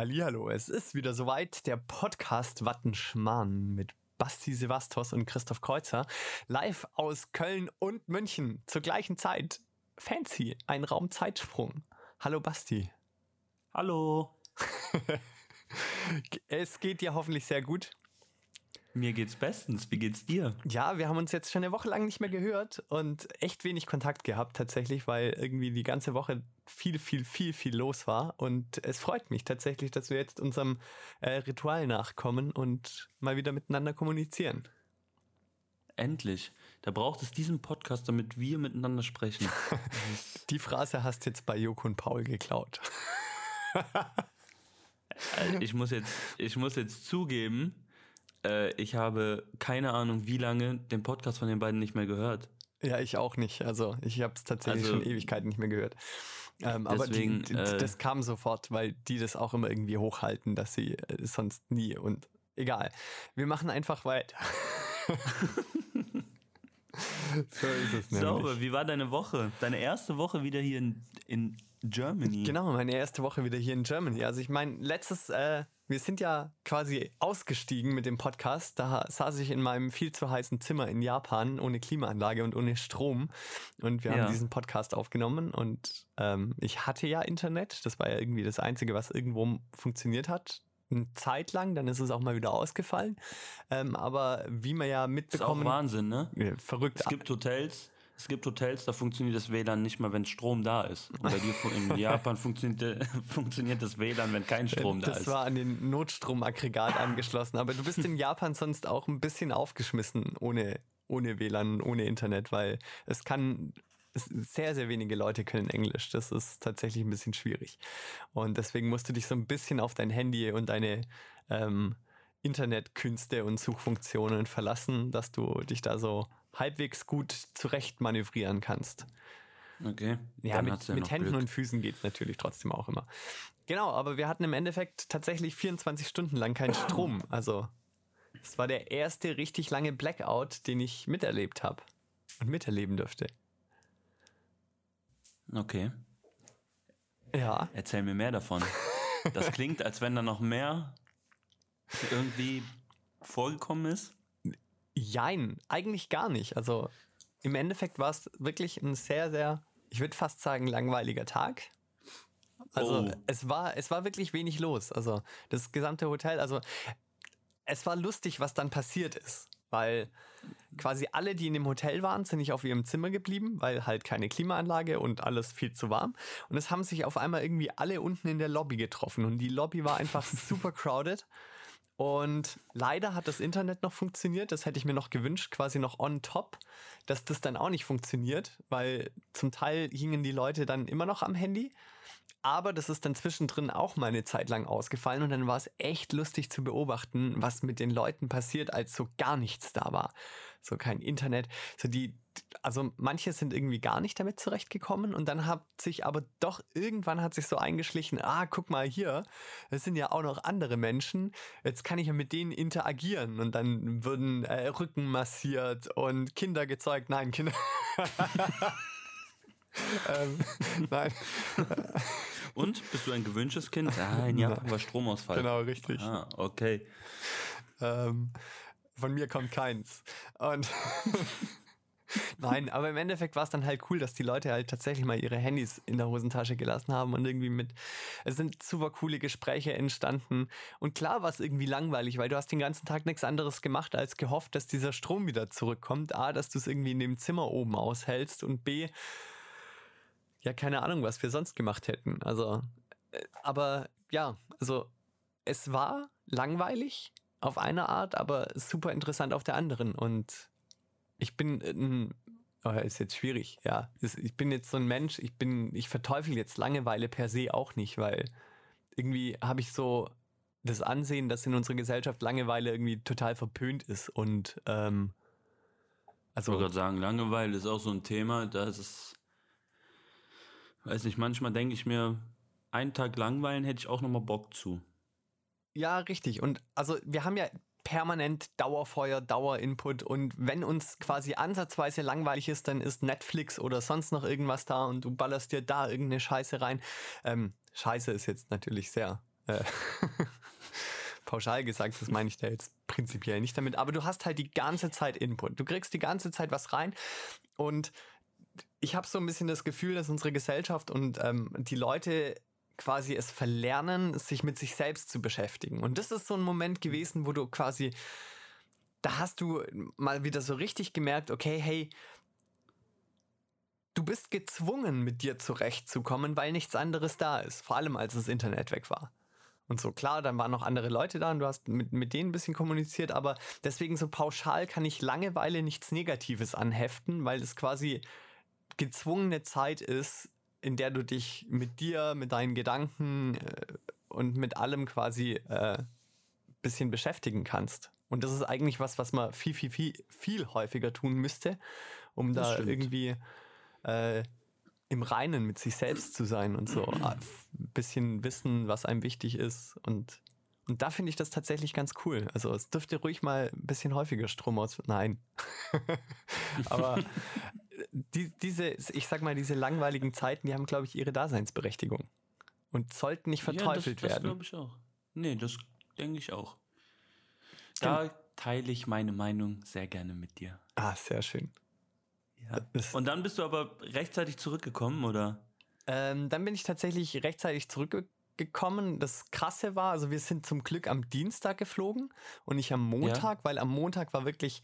Hallihallo, es ist wieder soweit, der Podcast Wattenschmarrn mit Basti Sevastos und Christoph Kreuzer, live aus Köln und München zur gleichen Zeit. Fancy, ein Raumzeitsprung. Hallo Basti. Hallo. es geht dir hoffentlich sehr gut. Mir geht's bestens. Wie geht's dir? Ja, wir haben uns jetzt schon eine Woche lang nicht mehr gehört und echt wenig Kontakt gehabt tatsächlich, weil irgendwie die ganze Woche viel, viel, viel, viel los war. Und es freut mich tatsächlich, dass wir jetzt unserem äh, Ritual nachkommen und mal wieder miteinander kommunizieren. Endlich. Da braucht es diesen Podcast, damit wir miteinander sprechen. die Phrase hast jetzt bei Joko und Paul geklaut. Äh, ich muss jetzt, ich muss jetzt zugeben, äh, ich habe keine Ahnung, wie lange den Podcast von den beiden nicht mehr gehört. Ja, ich auch nicht. Also ich habe es tatsächlich also, schon Ewigkeiten nicht mehr gehört. Ähm, aber deswegen, die, die, äh, das kam sofort, weil die das auch immer irgendwie hochhalten, dass sie äh, sonst nie und egal. Wir machen einfach weiter. so ist es nämlich. Sauber, wie war deine Woche? Deine erste Woche wieder hier in, in Germany? Genau, meine erste Woche wieder hier in Germany. Also ich meine, letztes äh, wir sind ja quasi ausgestiegen mit dem Podcast. Da saß ich in meinem viel zu heißen Zimmer in Japan ohne Klimaanlage und ohne Strom. Und wir ja. haben diesen Podcast aufgenommen. Und ähm, ich hatte ja Internet. Das war ja irgendwie das Einzige, was irgendwo funktioniert hat. Eine Zeit lang, dann ist es auch mal wieder ausgefallen. Ähm, aber wie man ja mitbekommen... Das ist auch Wahnsinn, ne? Verrückt. Es gibt Hotels, es gibt Hotels, da funktioniert das WLAN nicht mal, wenn Strom da ist. Und bei dir in Japan funktioniert, funktioniert das WLAN, wenn kein Strom da ist. Das war an den Notstromaggregat angeschlossen. Aber du bist in Japan sonst auch ein bisschen aufgeschmissen ohne, ohne WLAN, ohne Internet, weil es kann sehr, sehr wenige Leute können Englisch. Das ist tatsächlich ein bisschen schwierig. Und deswegen musst du dich so ein bisschen auf dein Handy und deine ähm, Internetkünste und Suchfunktionen verlassen, dass du dich da so halbwegs gut zurecht manövrieren kannst. Okay. Ja, mit, ja mit Händen Glück. und Füßen geht es natürlich trotzdem auch immer. Genau, aber wir hatten im Endeffekt tatsächlich 24 Stunden lang keinen Strom. Also es war der erste richtig lange Blackout, den ich miterlebt habe und miterleben dürfte. Okay. Ja. Erzähl mir mehr davon. Das klingt, als wenn da noch mehr irgendwie vorgekommen ist. Jein, eigentlich gar nicht. Also im Endeffekt war es wirklich ein sehr, sehr, ich würde fast sagen, langweiliger Tag. Also oh. es war, es war wirklich wenig los. Also das gesamte Hotel, also es war lustig, was dann passiert ist. Weil quasi alle, die in dem Hotel waren, sind nicht auf ihrem Zimmer geblieben, weil halt keine Klimaanlage und alles viel zu warm. Und es haben sich auf einmal irgendwie alle unten in der Lobby getroffen. Und die Lobby war einfach super crowded. Und leider hat das Internet noch funktioniert. Das hätte ich mir noch gewünscht, quasi noch on top, dass das dann auch nicht funktioniert, weil zum Teil hingen die Leute dann immer noch am Handy. Aber das ist dann zwischendrin auch mal eine Zeit lang ausgefallen und dann war es echt lustig zu beobachten, was mit den Leuten passiert, als so gar nichts da war. So kein Internet. So die, also manche sind irgendwie gar nicht damit zurechtgekommen und dann hat sich aber doch irgendwann hat sich so eingeschlichen, ah, guck mal hier, es sind ja auch noch andere Menschen, jetzt kann ich ja mit denen interagieren und dann würden äh, Rücken massiert und Kinder gezeugt, nein, Kinder. ähm, nein. Und? Bist du ein gewünschtes Kind? Ah, in Japan war Stromausfall. Genau, richtig. Ah, okay. Ähm, von mir kommt keins. Und Nein, aber im Endeffekt war es dann halt cool, dass die Leute halt tatsächlich mal ihre Handys in der Hosentasche gelassen haben und irgendwie mit, es sind super coole Gespräche entstanden. Und klar war es irgendwie langweilig, weil du hast den ganzen Tag nichts anderes gemacht, als gehofft, dass dieser Strom wieder zurückkommt. A, dass du es irgendwie in dem Zimmer oben aushältst und B, ja, keine Ahnung, was wir sonst gemacht hätten. Also, äh, aber ja, also es war langweilig auf eine Art, aber super interessant auf der anderen. Und ich bin ein, oh, ist jetzt schwierig, ja. Ich bin jetzt so ein Mensch, ich bin, ich verteufel jetzt Langeweile per se auch nicht, weil irgendwie habe ich so das Ansehen, dass in unserer Gesellschaft Langeweile irgendwie total verpönt ist und ähm, also. Ich wollte gerade sagen, Langeweile ist auch so ein Thema, das ist, weiß nicht, manchmal denke ich mir, einen Tag langweilen hätte ich auch nochmal Bock zu. Ja, richtig. Und also wir haben ja permanent Dauerfeuer, Dauerinput und wenn uns quasi ansatzweise langweilig ist, dann ist Netflix oder sonst noch irgendwas da und du ballerst dir da irgendeine Scheiße rein. Ähm, Scheiße ist jetzt natürlich sehr Äh, pauschal gesagt, das meine ich da jetzt prinzipiell nicht damit, aber du hast halt die ganze Zeit Input. Du kriegst die ganze Zeit was rein und ich habe so ein bisschen das Gefühl, dass unsere Gesellschaft und ähm, die Leute quasi es verlernen, sich mit sich selbst zu beschäftigen. Und das ist so ein Moment gewesen, wo du quasi, da hast du mal wieder so richtig gemerkt, okay, hey, du bist gezwungen, mit dir zurechtzukommen, weil nichts anderes da ist. Vor allem, als das Internet weg war. Und so, klar, dann waren noch andere Leute da und du hast mit, mit denen ein bisschen kommuniziert, aber deswegen so pauschal kann ich Langeweile nichts Negatives anheften, weil es quasi gezwungene Zeit ist, in der du dich mit dir, mit deinen Gedanken äh, und mit allem quasi äh, bisschen beschäftigen kannst. Und das ist eigentlich was, was man viel, viel, viel, viel häufiger tun müsste, um das da stimmt. irgendwie äh, im Reinen mit sich selbst zu sein und so ein bisschen wissen, was einem wichtig ist. Und, und da finde ich das tatsächlich ganz cool. Also es dürfte ruhig mal ein bisschen häufiger Strom aus. Nein. Aber die, diese, ich sag mal, diese langweiligen Zeiten, die haben, glaube ich, ihre Daseinsberechtigung. Und sollten nicht verteufelt ja, das, werden. Das glaube ich auch. Nee, das denke ich auch. Da teile ich meine Meinung sehr gerne mit dir. Ah, sehr schön. Ja. Und dann bist du aber rechtzeitig zurückgekommen, oder? Ähm, dann bin ich tatsächlich rechtzeitig zurückgekommen. Das Krasse war, also wir sind zum Glück am Dienstag geflogen und nicht am Montag, ja. weil am Montag war wirklich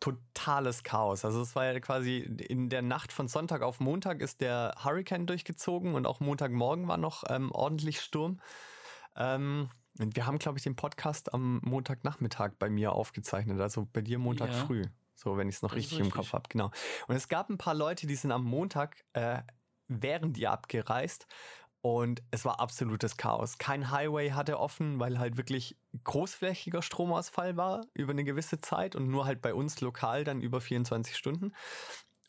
totales Chaos. Also es war ja quasi in der Nacht von Sonntag auf Montag ist der Hurricane durchgezogen und auch Montagmorgen war noch ähm, ordentlich Sturm. Ähm, und wir haben, glaube ich, den Podcast am Montagnachmittag bei mir aufgezeichnet, also bei dir Montag ja. früh. So, wenn ich es noch richtig, richtig, im Kopf habe, genau. Und es gab ein paar Leute, die sind am Montag, äh, während die abgereist und es war absolutes Chaos. Kein Highway hatte offen, weil halt wirklich großflächiger Stromausfall war über eine gewisse Zeit und nur halt bei uns lokal dann über 24 Stunden.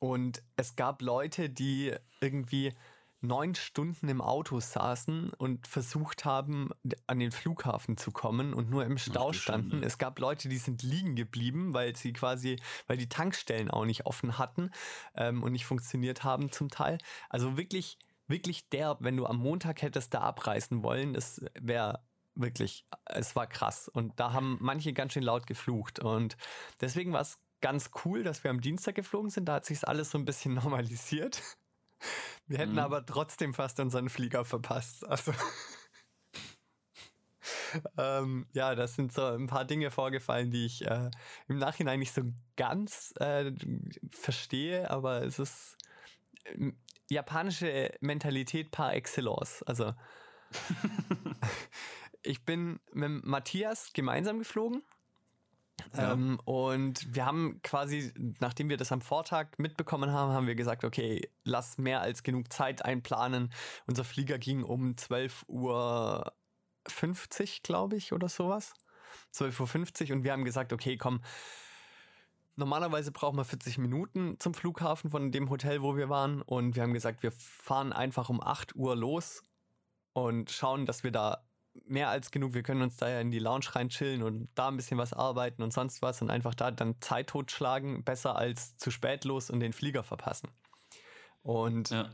Und es gab Leute, die irgendwie neun Stunden im Auto saßen und versucht haben, an den Flughafen zu kommen und nur im Stau standen. Es gab Leute, die sind liegen geblieben, weil sie quasi, weil die Tankstellen auch nicht offen hatten ähm, und nicht funktioniert haben zum Teil. Also wirklich wirklich derb, wenn du am Montag hättest da abreißen wollen. Das wäre wirklich, es war krass. Und da haben manche ganz schön laut geflucht. Und deswegen war es ganz cool, dass wir am Dienstag geflogen sind. Da hat sich alles so ein bisschen normalisiert. Wir hätten mhm. aber trotzdem fast unseren Flieger verpasst. Also. ähm, ja, das sind so ein paar Dinge vorgefallen, die ich äh, im Nachhinein nicht so ganz äh, verstehe, aber es ist japanische Mentalität par excellence. Also ich bin mit Matthias gemeinsam geflogen. Ja. Ähm, und wir haben quasi, nachdem wir das am Vortag mitbekommen haben, haben wir gesagt, okay, lass mehr als genug Zeit einplanen. Unser Flieger ging um 12.50 Uhr, glaube ich, oder sowas. 12.50 Uhr und wir haben gesagt, okay, komm, Normalerweise brauchen wir 40 Minuten zum Flughafen von dem Hotel, wo wir waren. Und wir haben gesagt, wir fahren einfach um 8 Uhr los und schauen, dass wir da mehr als genug, wir können uns da ja in die Lounge rein chillen und da ein bisschen was arbeiten und sonst was und einfach da dann Zeit totschlagen, besser als zu spät los und den Flieger verpassen. Und ja.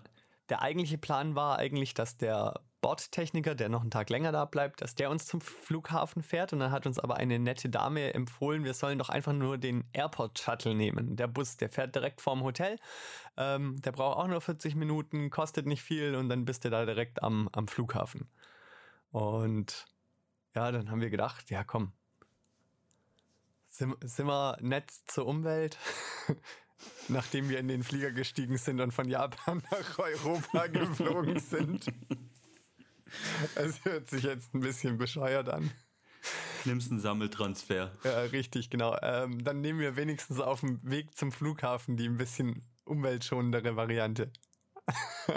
der eigentliche Plan war eigentlich, dass der Bordtechniker, der noch einen Tag länger da bleibt, dass der uns zum Flughafen fährt. Und dann hat uns aber eine nette Dame empfohlen, wir sollen doch einfach nur den Airport Shuttle nehmen. Der Bus, der fährt direkt vorm Hotel. Ähm, der braucht auch nur 40 Minuten, kostet nicht viel und dann bist du da direkt am, am Flughafen. Und ja, dann haben wir gedacht, ja komm, sind, sind wir nett zur Umwelt? Nachdem wir in den Flieger gestiegen sind und von Japan nach Europa geflogen sind. Es hört sich jetzt ein bisschen bescheuert an. Nimmst einen Sammeltransfer. Ja, richtig, genau. Ähm, dann nehmen wir wenigstens auf dem Weg zum Flughafen die ein bisschen umweltschonendere Variante.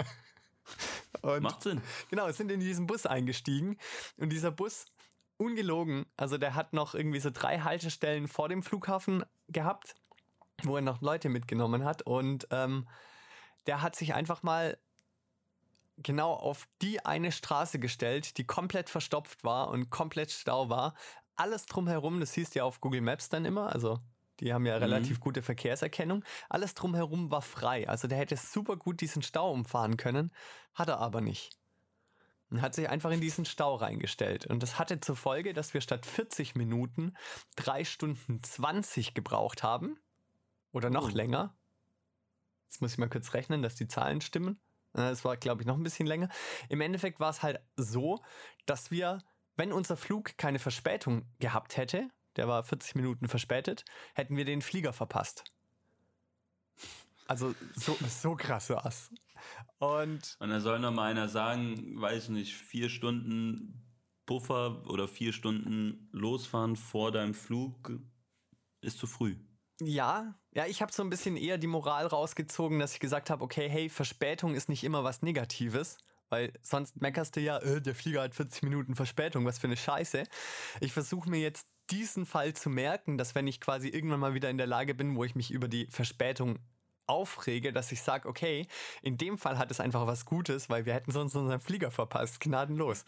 und Macht Sinn. Genau, sind in diesen Bus eingestiegen und dieser Bus, ungelogen, also der hat noch irgendwie so drei Haltestellen vor dem Flughafen gehabt, wo er noch Leute mitgenommen hat und ähm, der hat sich einfach mal genau auf die eine Straße gestellt, die komplett verstopft war und komplett Stau war. Alles drumherum, das siehst du ja auf Google Maps dann immer, also die haben ja mhm. relativ gute Verkehrserkennung. Alles drumherum war frei. Also der hätte super gut diesen Stau umfahren können, hat er aber nicht. und hat sich einfach in diesen Stau reingestellt. Und das hatte zur Folge, dass wir statt 40 Minuten drei Stunden 20 gebraucht haben. Oder noch oh. länger. Jetzt muss ich mal kurz rechnen, dass die Zahlen stimmen. Äh, es war, glaube ich, noch ein bisschen länger. Im Endeffekt war es halt so, dass wir, wenn unser Flug keine Verspätung gehabt hätte, der war 40 Minuten verspätet, hätten wir den Flieger verpasst. Also so, so krass war's. Und, und da soll noch mal einer sagen, weiß nicht, vier Stunden Puffer oder vier Stunden losfahren vor deinem Flug ist zu früh. Ja, ja, ich habe so ein bisschen eher die Moral rausgezogen, dass ich gesagt habe, okay, hey, Verspätung ist nicht immer was Negatives, weil sonst meckerst du ja, äh, der Flieger hat 40 Minuten Verspätung, was für eine Scheiße. Ich versuche mir jetzt diesen Fall zu merken, dass wenn ich quasi irgendwann mal wieder in der Lage bin, wo ich mich über die Verspätung aufrege, dass ich sage, okay, in dem Fall hat es einfach was Gutes, weil wir hätten sonst unseren Flieger verpasst, gnadenlos.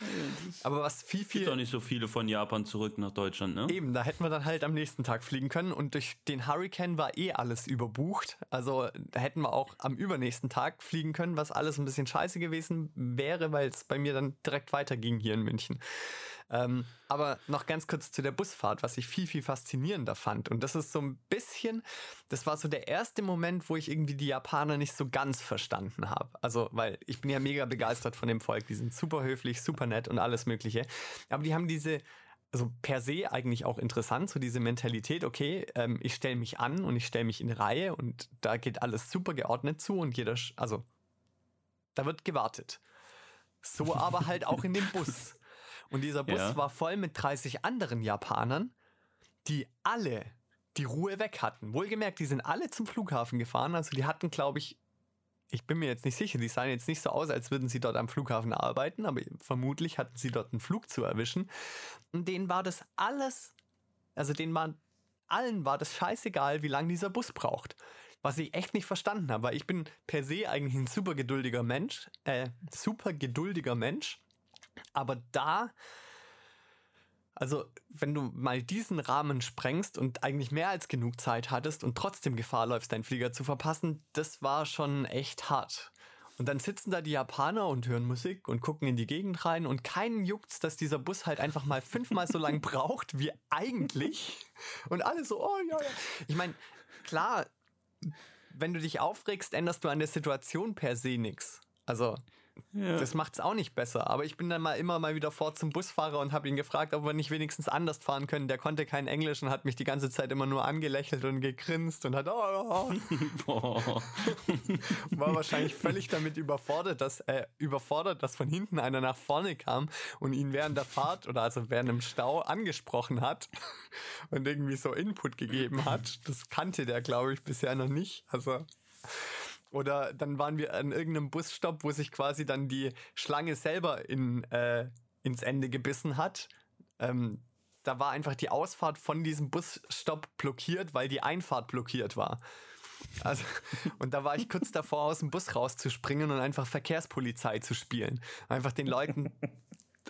Aber was viel, viel... Gibt doch nicht so viele von Japan zurück nach Deutschland, ne? Eben, da hätten wir dann halt am nächsten Tag fliegen können und durch den Hurricane war eh alles überbucht. Also da hätten wir auch am übernächsten Tag fliegen können, was alles ein bisschen scheiße gewesen wäre, weil es bei mir dann direkt weiterging hier in München. Ähm, aber noch ganz kurz zu der Busfahrt, was ich viel, viel faszinierender fand. Und das ist so ein bisschen, das war so der erste Moment, wo ich irgendwie die Japaner nicht so ganz verstanden habe. Also, weil ich bin ja mega begeistert von dem Volk. Die sind super höflich, super nett und alles Mögliche. Aber die haben diese, also per se eigentlich auch interessant, so diese Mentalität, okay, ähm, ich stelle mich an und ich stelle mich in Reihe und da geht alles super geordnet zu und jeder, also da wird gewartet. So aber halt auch in dem Bus. Und dieser Bus ja. war voll mit 30 anderen Japanern, die alle die Ruhe weg hatten. Wohlgemerkt, die sind alle zum Flughafen gefahren. Also die hatten, glaube ich, ich bin mir jetzt nicht sicher, die sahen jetzt nicht so aus, als würden sie dort am Flughafen arbeiten, aber vermutlich hatten sie dort einen Flug zu erwischen. Und denen war das alles, also denen waren, allen war das scheißegal, wie lange dieser Bus braucht. Was ich echt nicht verstanden habe, weil ich bin per se eigentlich ein super geduldiger Mensch, äh, super geduldiger Mensch. Aber da, also wenn du mal diesen Rahmen sprengst und eigentlich mehr als genug Zeit hattest und trotzdem Gefahr läufst, deinen Flieger zu verpassen, das war schon echt hart. Und dann sitzen da die Japaner und hören Musik und gucken in die Gegend rein und keinen juckt's, dass dieser Bus halt einfach mal fünfmal so lang braucht wie eigentlich. Und alle so, oh ja, ja. Ich meine, klar, wenn du dich aufregst, änderst du an der Situation per se nichts. Also ja. Das macht es auch nicht besser. Aber ich bin dann mal immer mal wieder vor zum Busfahrer und habe ihn gefragt, ob wir nicht wenigstens anders fahren können. Der konnte kein Englisch und hat mich die ganze Zeit immer nur angelächelt und gegrinst und hat oh, oh. war wahrscheinlich völlig damit überfordert, dass äh, überfordert, dass von hinten einer nach vorne kam und ihn während der Fahrt oder also während dem Stau angesprochen hat und irgendwie so Input gegeben hat. Das kannte der, glaube ich, bisher noch nicht. Also oder dann waren wir an irgendeinem Busstopp, wo sich quasi dann die Schlange selber in, äh, ins Ende gebissen hat. Ähm, da war einfach die Ausfahrt von diesem Busstopp blockiert, weil die Einfahrt blockiert war. Also, und da war ich kurz davor, aus dem Bus rauszuspringen und einfach Verkehrspolizei zu spielen. Einfach den Leuten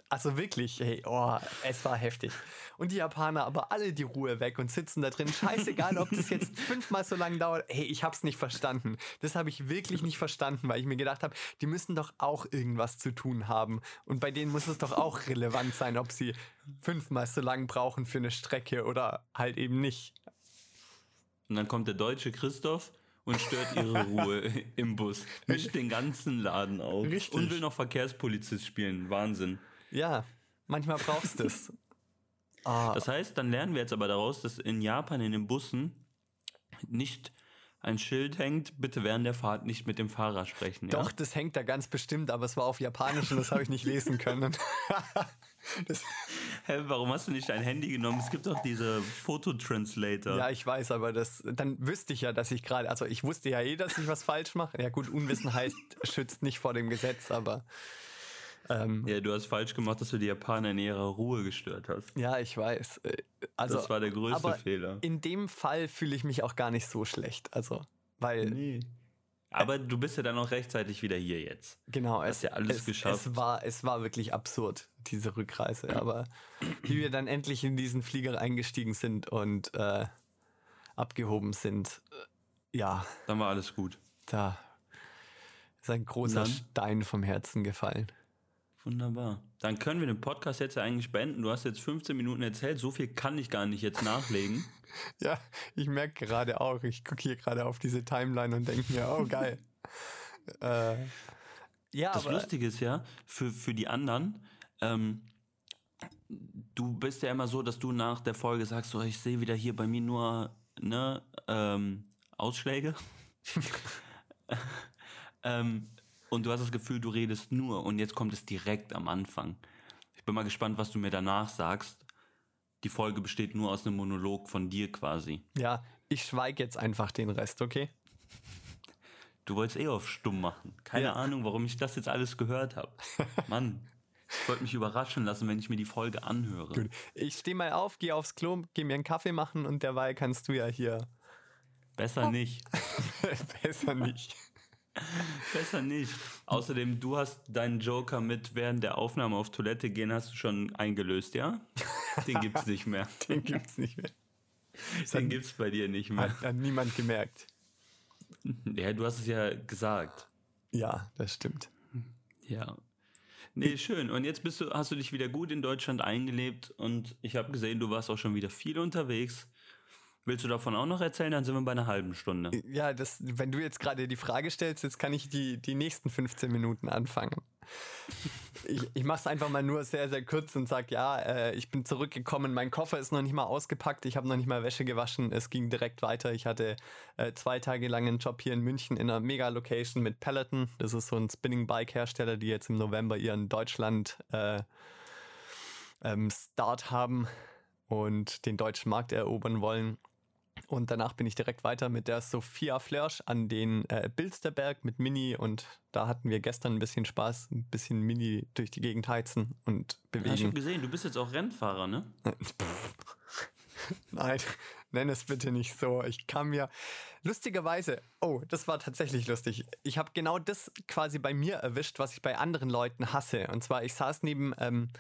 also wirklich, hey, oh, es war heftig. Und die Japaner aber alle die Ruhe weg und sitzen da drin. Scheißegal, ob das jetzt fünfmal so lange dauert. Hey, ich hab's nicht verstanden. Das habe ich wirklich nicht verstanden, weil ich mir gedacht habe, die müssen doch auch irgendwas zu tun haben. Und bei denen muss es doch auch relevant sein, ob sie fünfmal so lang brauchen für eine Strecke oder halt eben nicht. Und dann kommt der deutsche Christoph und stört ihre Ruhe im Bus. Mischt den ganzen Laden auf. Richtig. Und will noch Verkehrspolizist spielen. Wahnsinn. Ja, manchmal brauchst du es. Ah. Das heißt, dann lernen wir jetzt aber daraus, dass in Japan in den Bussen nicht ein Schild hängt, bitte während der Fahrt nicht mit dem Fahrer sprechen. Ja? Doch, das hängt da ganz bestimmt, aber es war auf Japanisch und das habe ich nicht lesen können. Hä, warum hast du nicht dein Handy genommen? Es gibt doch diese Fototranslator. Ja, ich weiß, aber das, dann wüsste ich ja, dass ich gerade, also ich wusste ja eh, dass ich was falsch mache. Ja gut, Unwissen heißt, schützt nicht vor dem Gesetz, aber ähm, ja, du hast falsch gemacht, dass du die Japaner in ihrer Ruhe gestört hast. Ja, ich weiß. Äh, also, das war der größte Fehler. In dem Fall fühle ich mich auch gar nicht so schlecht. Also, weil. Nee. Aber du bist ja dann auch rechtzeitig wieder hier jetzt. Genau, es, ja alles es, geschafft. Es war, es war wirklich absurd, diese Rückreise. Aber wie wir dann endlich in diesen Flieger eingestiegen sind und äh, abgehoben sind, äh, ja. Dann war alles gut. Da ist ein großer Stein vom Herzen gefallen. Wunderbar. Dann können wir den Podcast jetzt ja eigentlich beenden. Du hast jetzt 15 Minuten erzählt. So viel kann ich gar nicht jetzt nachlegen. ja, ich merke gerade auch. Ich gucke hier gerade auf diese Timeline und denke mir, oh geil. äh, ja, das Lustige ist ja, für, für die anderen, ähm, du bist ja immer so, dass du nach der Folge sagst, so, ich sehe wieder hier bei mir nur ne, ähm, Ausschläge. ähm, und du hast das Gefühl, du redest nur und jetzt kommt es direkt am Anfang. Ich bin mal gespannt, was du mir danach sagst. Die Folge besteht nur aus einem Monolog von dir quasi. Ja, ich schweige jetzt einfach den Rest, okay? Du wolltest eh auf stumm machen. Keine ja. Ahnung, warum ich das jetzt alles gehört habe. Mann. Ich wollte mich überraschen lassen, wenn ich mir die Folge anhöre. Gut. Ich stehe mal auf, gehe aufs Klo, gehe mir einen Kaffee machen und derweil kannst du ja hier. Besser oh. nicht. Besser nicht. Besser nicht. Außerdem, du hast deinen Joker mit während der Aufnahme auf Toilette gehen, hast du schon eingelöst, ja? Den gibt's nicht mehr. Den gibt's nicht mehr. Den hat, gibt's bei dir nicht mehr. Hat, hat niemand gemerkt. Ja, du hast es ja gesagt. Ja, das stimmt. Ja. Nee, schön. Und jetzt bist du, hast du dich wieder gut in Deutschland eingelebt und ich habe gesehen, du warst auch schon wieder viel unterwegs. Willst du davon auch noch erzählen? Dann sind wir bei einer halben Stunde. Ja, das, wenn du jetzt gerade die Frage stellst, jetzt kann ich die, die nächsten 15 Minuten anfangen. Ich, ich mache es einfach mal nur sehr, sehr kurz und sage, ja, äh, ich bin zurückgekommen, mein Koffer ist noch nicht mal ausgepackt, ich habe noch nicht mal Wäsche gewaschen, es ging direkt weiter. Ich hatte äh, zwei Tage lang einen Job hier in München in einer Mega-Location mit Peloton. Das ist so ein Spinning-Bike-Hersteller, die jetzt im November ihren Deutschland äh, ähm, Start haben und den deutschen Markt erobern wollen. Und danach bin ich direkt weiter mit der Sophia Flörsch an den äh, Bilsterberg mit Mini und da hatten wir gestern ein bisschen Spaß, ein bisschen Mini durch die Gegend heizen und bewegen. Ja, ich habe gesehen, du bist jetzt auch Rennfahrer, ne? Nein, nenn es bitte nicht so. Ich kam mir lustigerweise, oh, das war tatsächlich lustig. Ich habe genau das quasi bei mir erwischt, was ich bei anderen Leuten hasse. Und zwar, ich saß neben, ähm,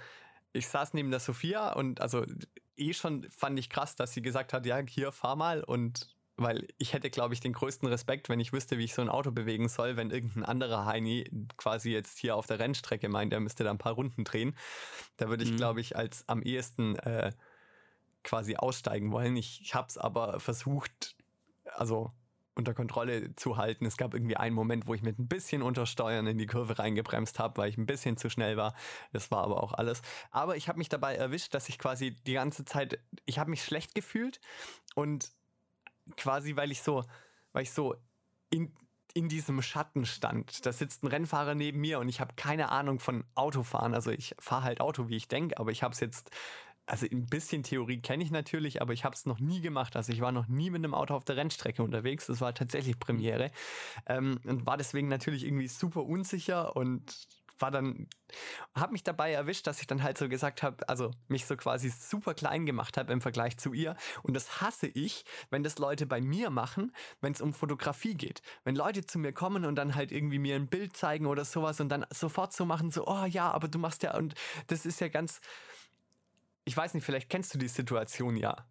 ich saß neben der Sophia und also eh schon fand ich krass, dass sie gesagt hat, ja, hier fahr mal und weil ich hätte, glaube ich, den größten Respekt, wenn ich wüsste, wie ich so ein Auto bewegen soll, wenn irgendein anderer Heini quasi jetzt hier auf der Rennstrecke meint, er müsste da ein paar Runden drehen. Da würde ich, mhm. glaube ich, als am ehesten äh, quasi aussteigen wollen. Ich, ich habe es aber versucht, also unter Kontrolle zu halten. Es gab irgendwie einen Moment, wo ich mit ein bisschen Untersteuern in die Kurve reingebremst habe, weil ich ein bisschen zu schnell war. Das war aber auch alles. Aber ich habe mich dabei erwischt, dass ich quasi die ganze Zeit, ich habe mich schlecht gefühlt und quasi, weil ich so, weil ich so in, in diesem Schatten stand. Da sitzt ein Rennfahrer neben mir und ich habe keine Ahnung von Autofahren. Also ich fahre halt Auto, wie ich denke, aber ich habe es jetzt also ein bisschen Theorie kenne ich natürlich, aber ich habe es noch nie gemacht. Also ich war noch nie mit einem Auto auf der Rennstrecke unterwegs. Das war tatsächlich Premiere ähm, und war deswegen natürlich irgendwie super unsicher und war dann, habe mich dabei erwischt, dass ich dann halt so gesagt habe, also mich so quasi super klein gemacht habe im Vergleich zu ihr. Und das hasse ich, wenn das Leute bei mir machen, wenn es um Fotografie geht. Wenn Leute zu mir kommen und dann halt irgendwie mir ein Bild zeigen oder sowas und dann sofort so machen, so, oh ja, aber du machst ja, und das ist ja ganz, ich weiß nicht, vielleicht kennst du die Situation ja.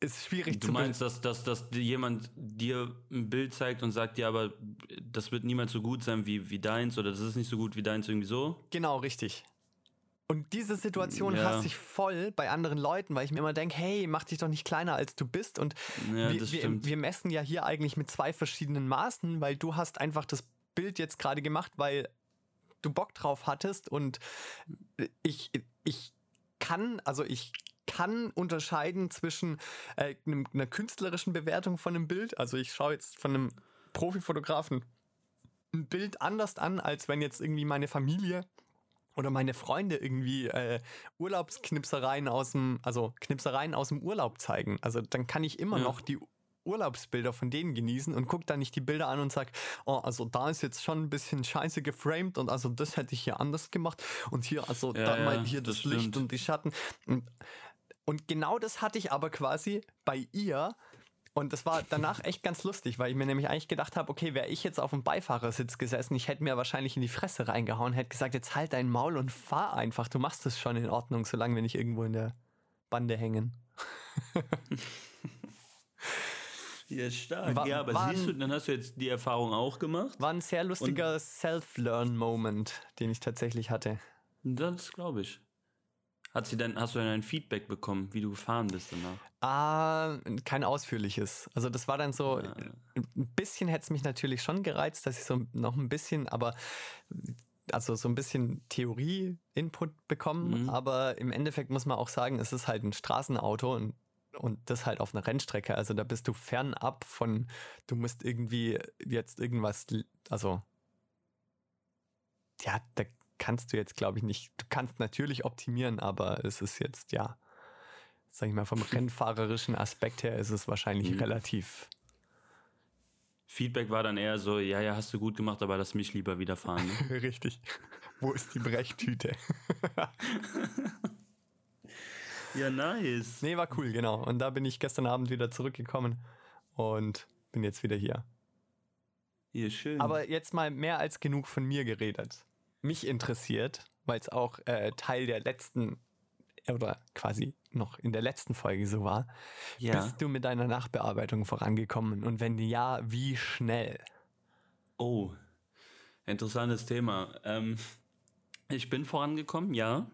Ist schwierig du zu Du meinst, dass, dass, dass jemand dir ein Bild zeigt und sagt, ja, aber das wird niemals so gut sein wie, wie deins oder das ist nicht so gut wie deins, irgendwie so? Genau, richtig. Und diese Situation ja. hasse ich voll bei anderen Leuten, weil ich mir immer denke, hey, mach dich doch nicht kleiner als du bist. Und ja, wir, wir, wir, messen ja hier eigentlich mit zwei verschiedenen Maßen, weil du hast einfach das Bild jetzt gerade gemacht, weil du Bock drauf hattest und ich, ich kann, also ich kann unterscheiden zwischen äh, einer künstlerischen Bewertung von einem Bild. Also ich schaue jetzt von einem Profifotografen ein Bild anders an, als wenn jetzt irgendwie meine Familie oder meine Freunde irgendwie äh, Urlaubsknipsereien aus dem, also Knipsereien aus dem Urlaub zeigen. Also dann kann ich immer ja. noch die Urlaubsbilder von denen genießen und guckt dann nicht die Bilder an und sagt, oh, also da ist jetzt schon ein bisschen scheiße geframed und also das hätte ich hier anders gemacht und hier, also ja, da ja, mal hier das, das Licht und die Schatten. Und, und genau das hatte ich aber quasi bei ihr und das war danach echt ganz lustig, weil ich mir nämlich eigentlich gedacht habe, okay, wäre ich jetzt auf dem Beifahrersitz gesessen, ich hätte mir wahrscheinlich in die Fresse reingehauen, hätte gesagt, jetzt halt dein Maul und fahr einfach, du machst es schon in Ordnung, solange wir nicht irgendwo in der Bande hängen. Ja, stark. War, ja, aber war siehst du, dann hast du jetzt die Erfahrung auch gemacht. War ein sehr lustiger Self-Learn-Moment, den ich tatsächlich hatte. Das glaube ich. Hat sie denn, hast du denn ein Feedback bekommen, wie du gefahren bist danach? Ah, kein ausführliches. Also das war dann so, ja, ja. ein bisschen hätte es mich natürlich schon gereizt, dass ich so noch ein bisschen, aber also so ein bisschen Theorie-Input bekommen, mhm. aber im Endeffekt muss man auch sagen, es ist halt ein Straßenauto und, und das halt auf einer Rennstrecke. Also da bist du fernab von, du musst irgendwie jetzt irgendwas, also ja, da kannst du jetzt, glaube ich, nicht. Du kannst natürlich optimieren, aber es ist jetzt, ja, sag ich mal, vom rennfahrerischen Aspekt her ist es wahrscheinlich mhm. relativ. Feedback war dann eher so, ja, ja, hast du gut gemacht, aber lass mich lieber wieder fahren. Ne? Richtig. Wo ist die Brechtüte? ja, nice. Nee, war cool, genau. Und da bin ich gestern Abend wieder zurückgekommen und bin jetzt wieder hier. Hier, schön. Aber jetzt mal mehr als genug von mir geredet mich interessiert, weil es auch äh, Teil der letzten oder quasi noch in der letzten Folge so war. Ja. Bist du mit deiner Nachbearbeitung vorangekommen und wenn ja, wie schnell? Oh, interessantes Thema. Ähm, ich bin vorangekommen, ja.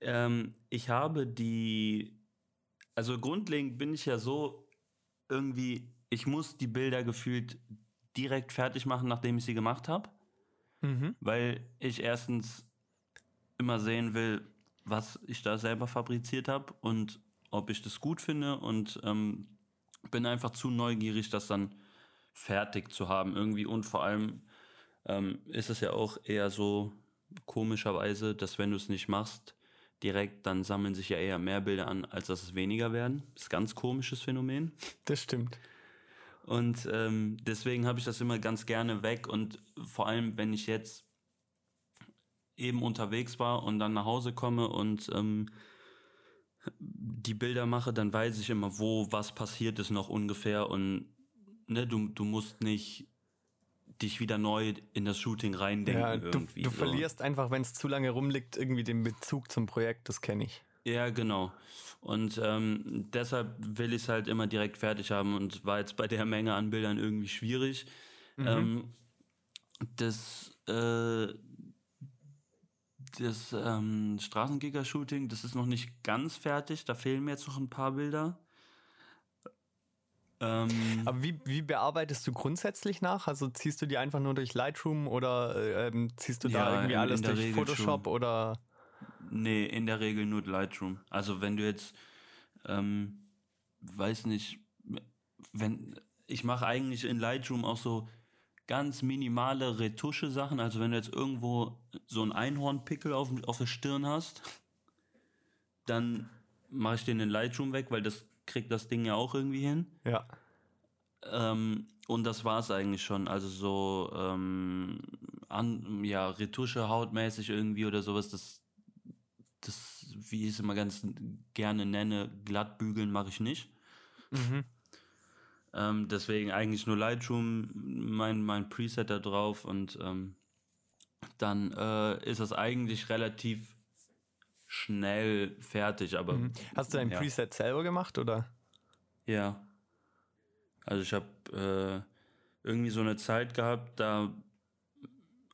Ähm, ich habe die, also grundlegend bin ich ja so irgendwie, ich muss die Bilder gefühlt direkt fertig machen, nachdem ich sie gemacht habe. Mhm. Weil ich erstens immer sehen will, was ich da selber fabriziert habe und ob ich das gut finde und ähm, bin einfach zu neugierig, das dann fertig zu haben irgendwie und vor allem ähm, ist es ja auch eher so komischerweise, dass wenn du es nicht machst, direkt, dann sammeln sich ja eher mehr Bilder an, als dass es weniger werden. Das ist ein ganz komisches Phänomen. Das stimmt. Und ähm, deswegen habe ich das immer ganz gerne weg. Und vor allem, wenn ich jetzt eben unterwegs war und dann nach Hause komme und ähm, die Bilder mache, dann weiß ich immer, wo was passiert ist noch ungefähr. Und ne, du, du musst nicht dich wieder neu in das Shooting reindenken. Ja, du, du so. verlierst einfach, wenn es zu lange rumliegt, irgendwie den Bezug zum Projekt, das kenne ich. Ja, genau. Und ähm, deshalb will ich es halt immer direkt fertig haben und war jetzt bei der Menge an Bildern irgendwie schwierig. Mhm. Ähm, das äh, das ähm, Straßengiga-Shooting, das ist noch nicht ganz fertig, da fehlen mir jetzt noch ein paar Bilder. Ähm, Aber wie, wie bearbeitest du grundsätzlich nach? Also ziehst du die einfach nur durch Lightroom oder äh, ähm, ziehst du da irgendwie in, alles in durch Regel Photoshop schon. oder? Nee, in der Regel nur Lightroom. Also wenn du jetzt, ähm, weiß nicht, wenn ich mache eigentlich in Lightroom auch so ganz minimale Retusche-Sachen. Also wenn du jetzt irgendwo so ein Einhornpickel auf, auf der Stirn hast, dann mache ich den in Lightroom weg, weil das kriegt das Ding ja auch irgendwie hin. Ja. Ähm, und das war es eigentlich schon. Also so ähm, an, ja, Retusche hautmäßig irgendwie oder sowas, das das, wie ich es immer ganz gerne nenne, glatt bügeln mache ich nicht. Mhm. Ähm, deswegen eigentlich nur Lightroom, mein, mein Preset da drauf und ähm, dann äh, ist das eigentlich relativ schnell fertig. Aber mhm. hast du dein ja. Preset selber gemacht oder? Ja. Also ich habe äh, irgendwie so eine Zeit gehabt, da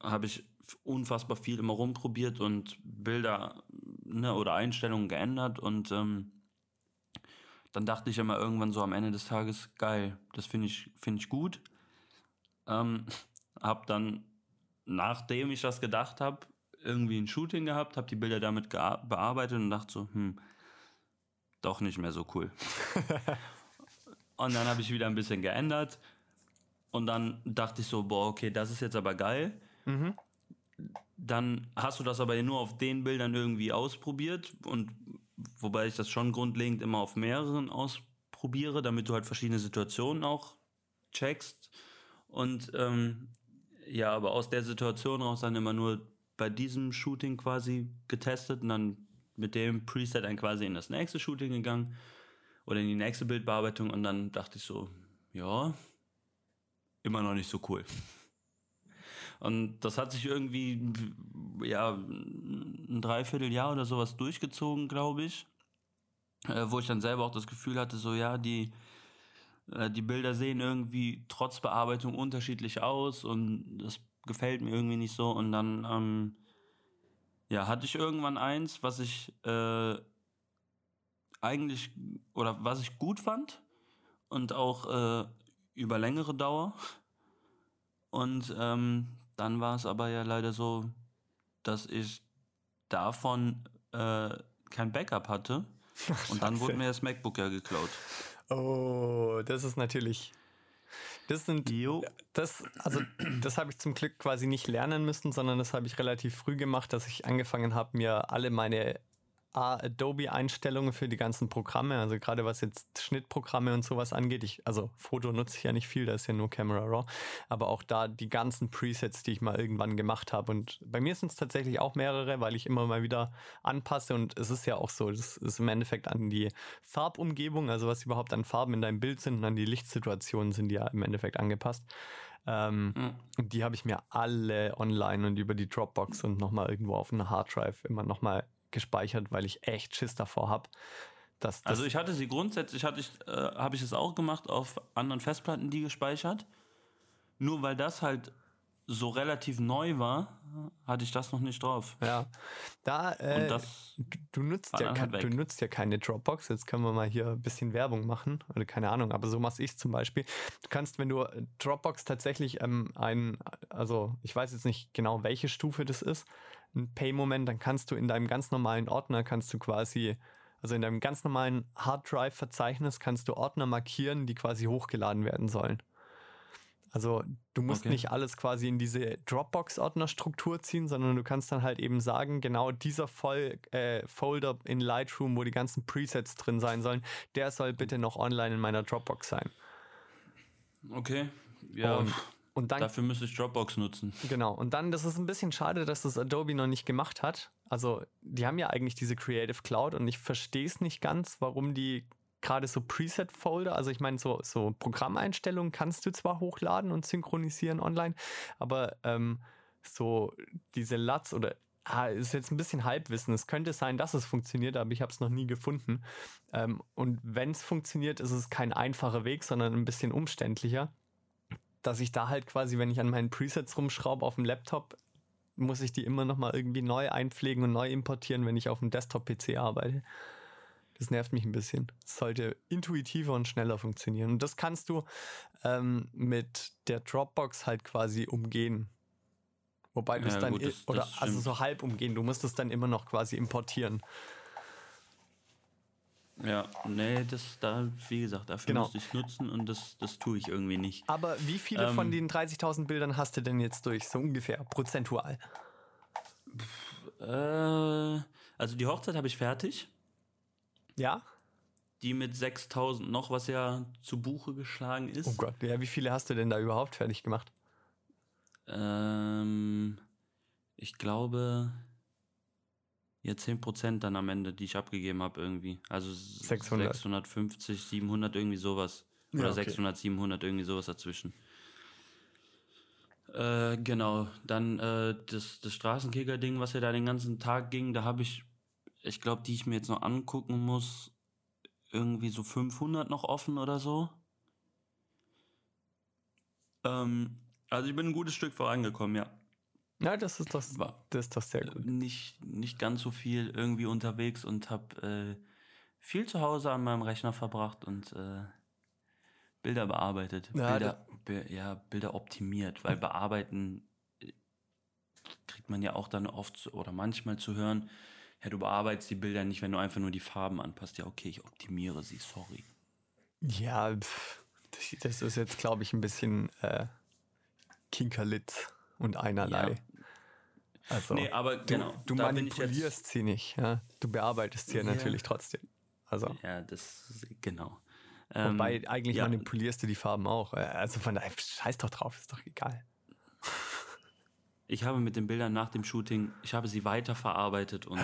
habe ich unfassbar viel immer rumprobiert und Bilder ne, oder Einstellungen geändert und ähm, dann dachte ich immer irgendwann so am Ende des Tages, geil, das finde ich, finde ich gut. Ähm, hab dann, nachdem ich das gedacht habe, irgendwie ein Shooting gehabt, habe die Bilder damit bearbeitet und dachte so, hm, doch nicht mehr so cool. und dann habe ich wieder ein bisschen geändert und dann dachte ich so, boah, okay, das ist jetzt aber geil. Mhm dann hast du das aber nur auf den Bildern irgendwie ausprobiert und wobei ich das schon grundlegend immer auf mehreren ausprobiere, damit du halt verschiedene Situationen auch checkst und ähm, ja, aber aus der Situation raus dann immer nur bei diesem Shooting quasi getestet und dann mit dem Preset dann quasi in das nächste Shooting gegangen oder in die nächste Bildbearbeitung und dann dachte ich so, ja, immer noch nicht so cool. Und das hat sich irgendwie, ja, ein Dreivierteljahr oder sowas durchgezogen, glaube ich. Äh, wo ich dann selber auch das Gefühl hatte, so, ja, die, Äh, die Bilder sehen irgendwie trotz Bearbeitung unterschiedlich aus und das gefällt mir irgendwie nicht so. Und dann ähm, ja, hatte ich irgendwann eins, was ich äh, eigentlich oder was ich gut fand und auch äh, über längere Dauer. Und ähm, dann war es aber ja leider so, dass ich davon äh, kein Backup hatte. Und dann wurde mir das MacBook ja geklaut. Oh, das ist natürlich. Das sind. Jo. Das, also, das habe ich zum Glück quasi nicht lernen müssen, sondern das habe ich relativ früh gemacht, dass ich angefangen habe, mir alle meine Adobe-Einstellungen für die ganzen Programme, also gerade was jetzt Schnittprogramme und sowas angeht. Ich, also Foto nutze ich ja nicht viel, da ist ja nur Camera Raw, aber auch da die ganzen Presets, die ich mal irgendwann gemacht habe. Und bei mir sind es tatsächlich auch mehrere, weil ich immer mal wieder anpasse und es ist ja auch so, das ist im Endeffekt an die Farbumgebung, also was überhaupt an Farben in deinem Bild sind und an die Lichtsituationen sind die ja im Endeffekt angepasst. Ähm, mhm. Die habe ich mir alle online und über die Dropbox und nochmal irgendwo auf einer Harddrive immer nochmal gespeichert, weil ich echt Schiss davor habe. also ich hatte sie grundsätzlich, hatte ich, äh, habe ich es auch gemacht auf anderen Festplatten, die gespeichert. Nur weil das halt so relativ neu war, hatte ich das noch nicht drauf. Ja, da äh, das du, nutzt ja halt du nutzt ja keine Dropbox. Jetzt können wir mal hier ein bisschen Werbung machen oder keine Ahnung. Aber so mache ich es zum Beispiel. Du kannst, wenn du Dropbox tatsächlich ähm, ein, also ich weiß jetzt nicht genau, welche Stufe das ist, ein Pay-Moment, dann kannst du in deinem ganz normalen Ordner, kannst du quasi, also in deinem ganz normalen Hard Drive-Verzeichnis kannst du Ordner markieren, die quasi hochgeladen werden sollen. Also du musst okay. nicht alles quasi in diese Dropbox-Ordnerstruktur ziehen, sondern du kannst dann halt eben sagen, genau dieser Voll, äh, Folder in Lightroom, wo die ganzen Presets drin sein sollen, der soll bitte noch online in meiner Dropbox sein. Okay. Ja. Und und dann, Dafür müsste ich Dropbox nutzen. Genau. Und dann, das ist ein bisschen schade, dass das Adobe noch nicht gemacht hat. Also, die haben ja eigentlich diese Creative Cloud und ich verstehe es nicht ganz, warum die gerade so Preset-Folder, also ich meine, so, so Programmeinstellungen kannst du zwar hochladen und synchronisieren online, aber ähm, so diese LUTs oder ah, ist jetzt ein bisschen Halbwissen. Es könnte sein, dass es funktioniert, aber ich habe es noch nie gefunden. Ähm, und wenn es funktioniert, ist es kein einfacher Weg, sondern ein bisschen umständlicher dass ich da halt quasi, wenn ich an meinen Presets rumschraube auf dem Laptop, muss ich die immer noch mal irgendwie neu einpflegen und neu importieren, wenn ich auf dem Desktop-PC arbeite. Das nervt mich ein bisschen. Es sollte intuitiver und schneller funktionieren. Und das kannst du ähm, mit der Dropbox halt quasi umgehen. Wobei du es dann, gut, das, oder das also so halb umgehen, du musst es dann immer noch quasi importieren. Ja, nee, das da, wie gesagt, dafür genau. müsste ich nutzen und das, das tue ich irgendwie nicht. Aber wie viele ähm, von den 30.000 Bildern hast du denn jetzt durch, so ungefähr, prozentual? Äh, also die Hochzeit habe ich fertig. Ja? Die mit 6.000 noch, was ja zu Buche geschlagen ist. Oh Gott, ja, wie viele hast du denn da überhaupt fertig gemacht? Ähm, ich glaube ja, 10% dann am Ende, die ich abgegeben habe irgendwie. Also 600. 650, 700, irgendwie sowas. Oder ja, okay. 600, 700, irgendwie sowas dazwischen. Äh, genau, dann äh, das, das Straßenkicker-Ding, was ja da den ganzen Tag ging, da habe ich, ich glaube, die ich mir jetzt noch angucken muss, irgendwie so 500 noch offen oder so. Ähm, also ich bin ein gutes Stück vorangekommen, ja. Ja, das ist doch, das ist doch sehr gut. Nicht, nicht ganz so viel irgendwie unterwegs und habe äh, viel zu Hause an meinem Rechner verbracht und äh, Bilder bearbeitet. Ja, Bilder, be, ja, Bilder optimiert, weil bearbeiten äh, kriegt man ja auch dann oft oder manchmal zu hören, ja, du bearbeitest die Bilder nicht, wenn du einfach nur die Farben anpasst. Ja, okay, ich optimiere sie, sorry. Ja, pff, das ist jetzt, glaube ich, ein bisschen äh, Kinkerlit und einerlei. Ja. Also, nee, aber du, genau, du manipulierst sie nicht, ja? du bearbeitest sie ja. natürlich trotzdem. Also. Ja, das, genau. Wobei, ähm, eigentlich ja. manipulierst du die Farben auch. Äh, also von daher, scheiß doch drauf, ist doch egal. Ich habe mit den Bildern nach dem Shooting, ich habe sie weiterverarbeitet und.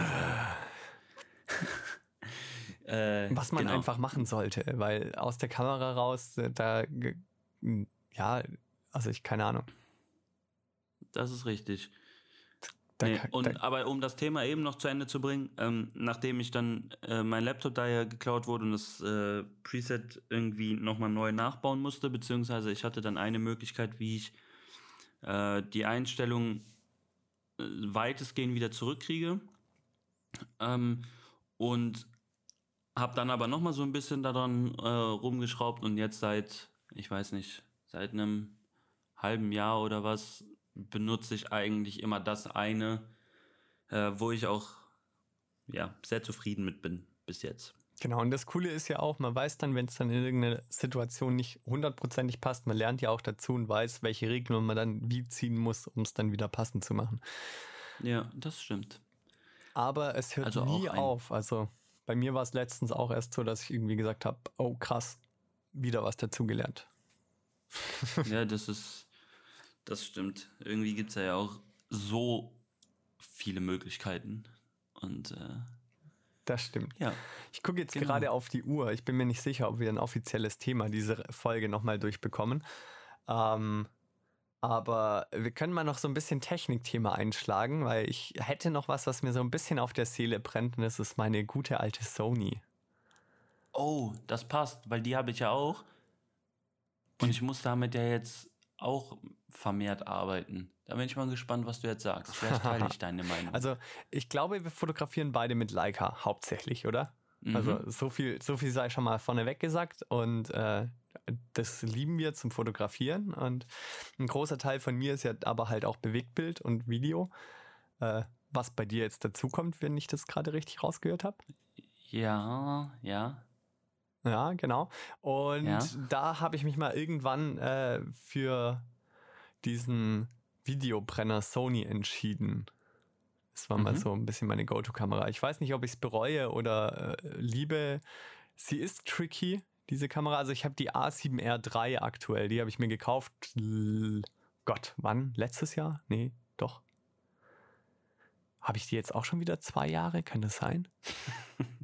Äh, äh, Was man genau. einfach machen sollte, weil aus der Kamera raus, äh, da, ja, also ich keine Ahnung. Das ist richtig. Nee, und, aber um das Thema eben noch zu Ende zu bringen, ähm, nachdem ich dann äh, mein Laptop da ja geklaut wurde und das äh, Preset irgendwie nochmal neu nachbauen musste, beziehungsweise ich hatte dann eine Möglichkeit, wie ich äh, die Einstellung äh, weitestgehend wieder zurückkriege. Ähm, und habe dann aber nochmal so ein bisschen daran äh, rumgeschraubt und jetzt seit, ich weiß nicht, seit einem halben Jahr oder was benutze ich eigentlich immer das eine, äh, wo ich auch ja, sehr zufrieden mit bin bis jetzt. Genau, und das Coole ist ja auch, man weiß dann, wenn es dann in irgendeiner Situation nicht hundertprozentig passt, man lernt ja auch dazu und weiß, welche Regeln man dann wie ziehen muss, um es dann wieder passend zu machen. Ja, das stimmt. Aber es hört also nie auf. Also bei mir war es letztens auch erst so, dass ich irgendwie gesagt habe, oh krass, wieder was dazugelernt. ja, das ist, das stimmt. Irgendwie gibt es ja auch so viele Möglichkeiten. Und äh, das stimmt. Ja. Ich gucke jetzt genau. gerade auf die Uhr. Ich bin mir nicht sicher, ob wir ein offizielles Thema diese Folge nochmal durchbekommen. Ähm, aber wir können mal noch so ein bisschen Technikthema einschlagen, weil ich hätte noch was, was mir so ein bisschen auf der Seele brennt, und das ist meine gute alte Sony. Oh, das passt, weil die habe ich ja auch. Und ich muss damit ja jetzt auch vermehrt arbeiten. Da bin ich mal gespannt, was du jetzt sagst. Vielleicht teile ich deine Meinung. Also, ich glaube, wir fotografieren beide mit Leica hauptsächlich, oder? Mhm. Also, so viel, so viel sei schon mal vorneweg gesagt. Und äh, das lieben wir zum Fotografieren. Und ein großer Teil von mir ist ja aber halt auch Bewegtbild und Video. Äh, was bei dir jetzt dazukommt, wenn ich das gerade richtig rausgehört habe. Ja, ja. Ja, genau. Und ja. da habe ich mich mal irgendwann äh, für diesen Videobrenner Sony entschieden. Das war mhm. mal so ein bisschen meine Go-To-Kamera. Ich weiß nicht, ob ich es bereue oder äh, liebe. Sie ist tricky, diese Kamera. Also ich habe die A7R3 aktuell, die habe ich mir gekauft. Gott, wann? Letztes Jahr? Nee, doch. Habe ich die jetzt auch schon wieder zwei Jahre? Kann das sein?